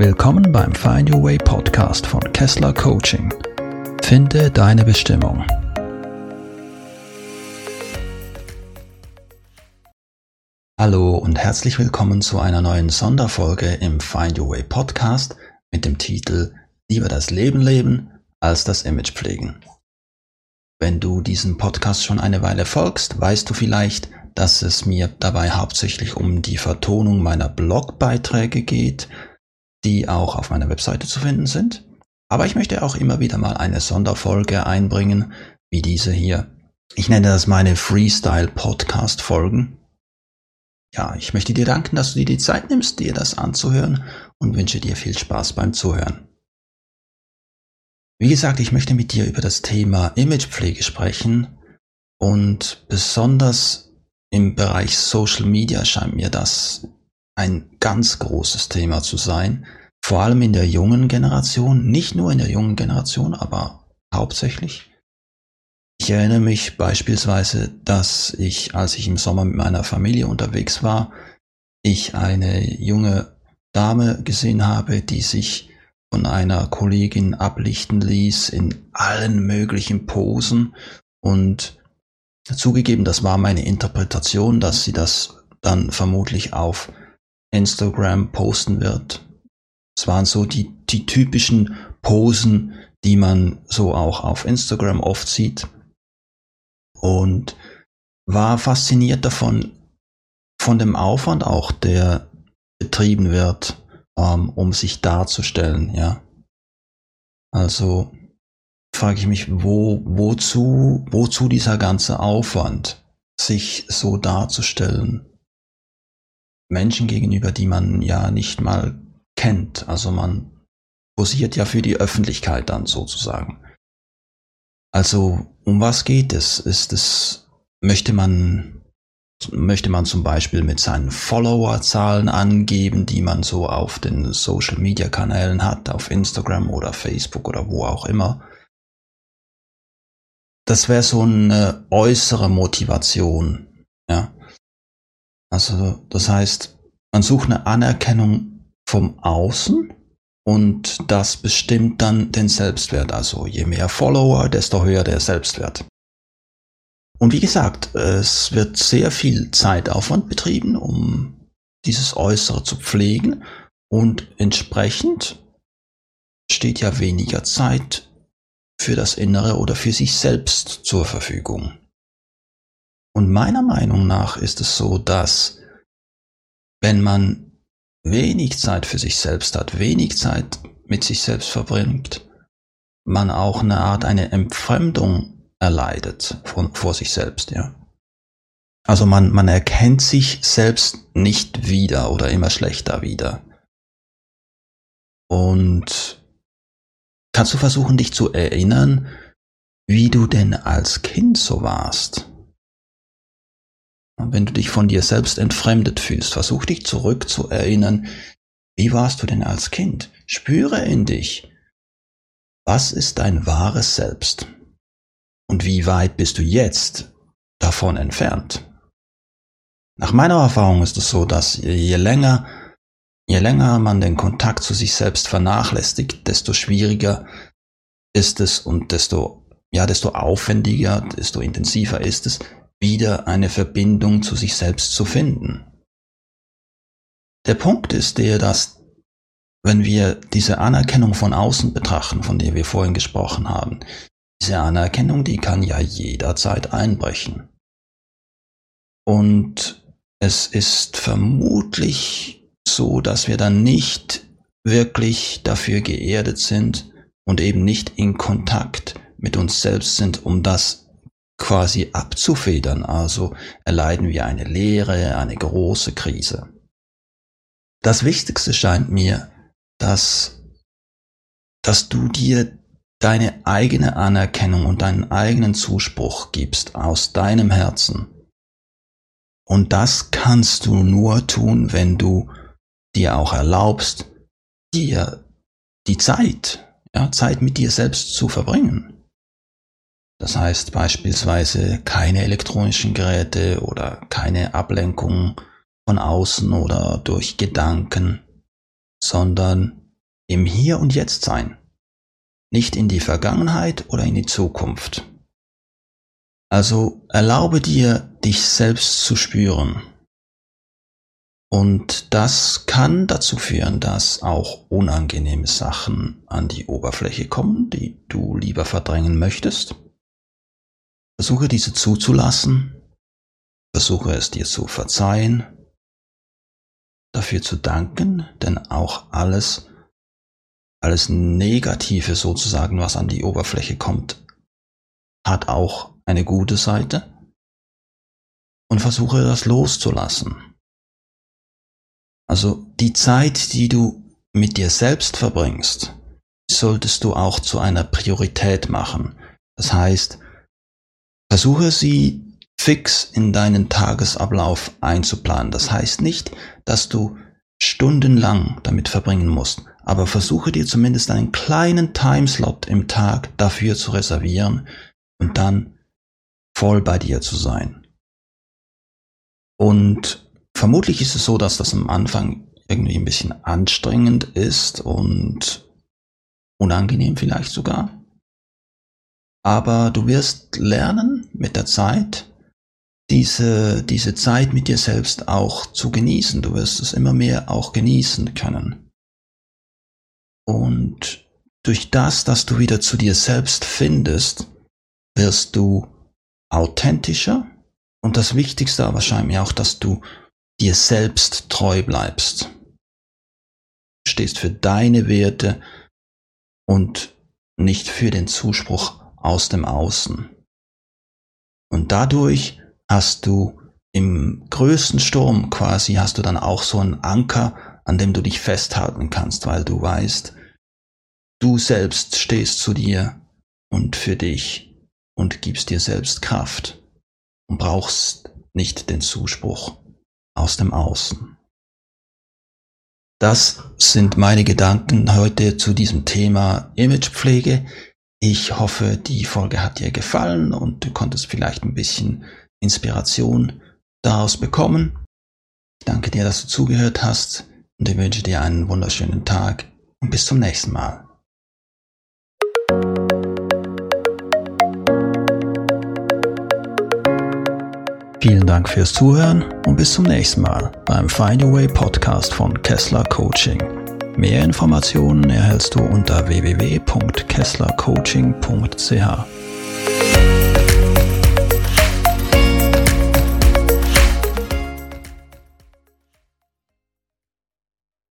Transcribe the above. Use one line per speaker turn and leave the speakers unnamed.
Willkommen beim Find Your Way Podcast von Kessler Coaching. Finde deine Bestimmung. Hallo und herzlich willkommen zu einer neuen Sonderfolge im Find Your Way Podcast mit dem Titel Lieber das Leben leben als das Image pflegen. Wenn du diesem Podcast schon eine Weile folgst, weißt du vielleicht, dass es mir dabei hauptsächlich um die Vertonung meiner Blogbeiträge geht, die auch auf meiner Webseite zu finden sind. Aber ich möchte auch immer wieder mal eine Sonderfolge einbringen, wie diese hier. Ich nenne das meine Freestyle-Podcast-Folgen. Ja, ich möchte dir danken, dass du dir die Zeit nimmst, dir das anzuhören und wünsche dir viel Spaß beim Zuhören. Wie gesagt, ich möchte mit dir über das Thema Imagepflege sprechen und besonders im Bereich Social Media scheint mir das ein ganz großes Thema zu sein, vor allem in der jungen Generation, nicht nur in der jungen Generation, aber hauptsächlich. Ich erinnere mich beispielsweise, dass ich, als ich im Sommer mit meiner Familie unterwegs war, ich eine junge Dame gesehen habe, die sich von einer Kollegin ablichten ließ in allen möglichen Posen und Zugegeben, das war meine Interpretation, dass sie das dann vermutlich auf Instagram posten wird. Es waren so die, die typischen Posen, die man so auch auf Instagram oft sieht. Und war fasziniert davon, von dem Aufwand auch, der betrieben wird, ähm, um sich darzustellen, ja. Also frage ich mich, wo, wozu, wozu dieser ganze Aufwand, sich so darzustellen? Menschen gegenüber, die man ja nicht mal kennt. Also man posiert ja für die Öffentlichkeit dann sozusagen. Also um was geht es? Ist es, möchte man, möchte man zum Beispiel mit seinen Followerzahlen angeben, die man so auf den Social Media Kanälen hat, auf Instagram oder Facebook oder wo auch immer? das wäre so eine äußere Motivation. Ja. Also das heißt, man sucht eine Anerkennung vom Außen und das bestimmt dann den Selbstwert. Also je mehr Follower, desto höher der Selbstwert. Und wie gesagt, es wird sehr viel Zeitaufwand betrieben, um dieses Äußere zu pflegen und entsprechend steht ja weniger Zeit für das Innere oder für sich selbst zur Verfügung. Und meiner Meinung nach ist es so, dass wenn man wenig Zeit für sich selbst hat, wenig Zeit mit sich selbst verbringt, man auch eine Art eine Entfremdung erleidet von, vor sich selbst, ja. Also man, man erkennt sich selbst nicht wieder oder immer schlechter wieder. Und Kannst du versuchen, dich zu erinnern, wie du denn als Kind so warst? Wenn du dich von dir selbst entfremdet fühlst, versuch dich zurück zu erinnern, wie warst du denn als Kind? Spüre in dich. Was ist dein wahres Selbst? Und wie weit bist du jetzt davon entfernt? Nach meiner Erfahrung ist es so, dass je länger Je länger man den Kontakt zu sich selbst vernachlässigt, desto schwieriger ist es und desto, ja, desto aufwendiger, desto intensiver ist es, wieder eine Verbindung zu sich selbst zu finden. Der Punkt ist der, dass wenn wir diese Anerkennung von außen betrachten, von der wir vorhin gesprochen haben, diese Anerkennung, die kann ja jederzeit einbrechen. Und es ist vermutlich so, dass wir dann nicht wirklich dafür geerdet sind und eben nicht in Kontakt mit uns selbst sind, um das quasi abzufedern. Also erleiden wir eine Leere, eine große Krise. Das Wichtigste scheint mir, dass, dass du dir deine eigene Anerkennung und deinen eigenen Zuspruch gibst aus deinem Herzen. Und das kannst du nur tun, wenn du dir auch erlaubst, dir die Zeit, ja, Zeit mit dir selbst zu verbringen. Das heißt beispielsweise keine elektronischen Geräte oder keine Ablenkung von außen oder durch Gedanken, sondern im Hier und Jetzt sein, nicht in die Vergangenheit oder in die Zukunft. Also erlaube dir, dich selbst zu spüren. Und das kann dazu führen, dass auch unangenehme Sachen an die Oberfläche kommen, die du lieber verdrängen möchtest. Versuche diese zuzulassen, versuche es dir zu verzeihen, dafür zu danken, denn auch alles, alles Negative sozusagen, was an die Oberfläche kommt, hat auch eine gute Seite und versuche das loszulassen. Also die Zeit, die du mit dir selbst verbringst, solltest du auch zu einer Priorität machen. Das heißt, versuche sie fix in deinen Tagesablauf einzuplanen. Das heißt nicht, dass du stundenlang damit verbringen musst, aber versuche dir zumindest einen kleinen Timeslot im Tag dafür zu reservieren und dann voll bei dir zu sein. Und vermutlich ist es so, dass das am Anfang irgendwie ein bisschen anstrengend ist und unangenehm vielleicht sogar. Aber du wirst lernen mit der Zeit, diese, diese Zeit mit dir selbst auch zu genießen. Du wirst es immer mehr auch genießen können. Und durch das, dass du wieder zu dir selbst findest, wirst du authentischer und das Wichtigste aber wahrscheinlich auch, dass du dir selbst treu bleibst. Du stehst für deine Werte und nicht für den Zuspruch aus dem Außen. Und dadurch hast du im größten Sturm quasi hast du dann auch so einen Anker, an dem du dich festhalten kannst, weil du weißt, du selbst stehst zu dir und für dich und gibst dir selbst Kraft und brauchst nicht den Zuspruch aus dem Außen. Das sind meine Gedanken heute zu diesem Thema Imagepflege. Ich hoffe, die Folge hat dir gefallen und du konntest vielleicht ein bisschen Inspiration daraus bekommen. Ich danke dir, dass du zugehört hast und ich wünsche dir einen wunderschönen Tag und bis zum nächsten Mal. Vielen Dank fürs Zuhören und bis zum nächsten Mal beim Find Your Way Podcast von Kessler Coaching. Mehr Informationen erhältst du unter www.kesslercoaching.ch.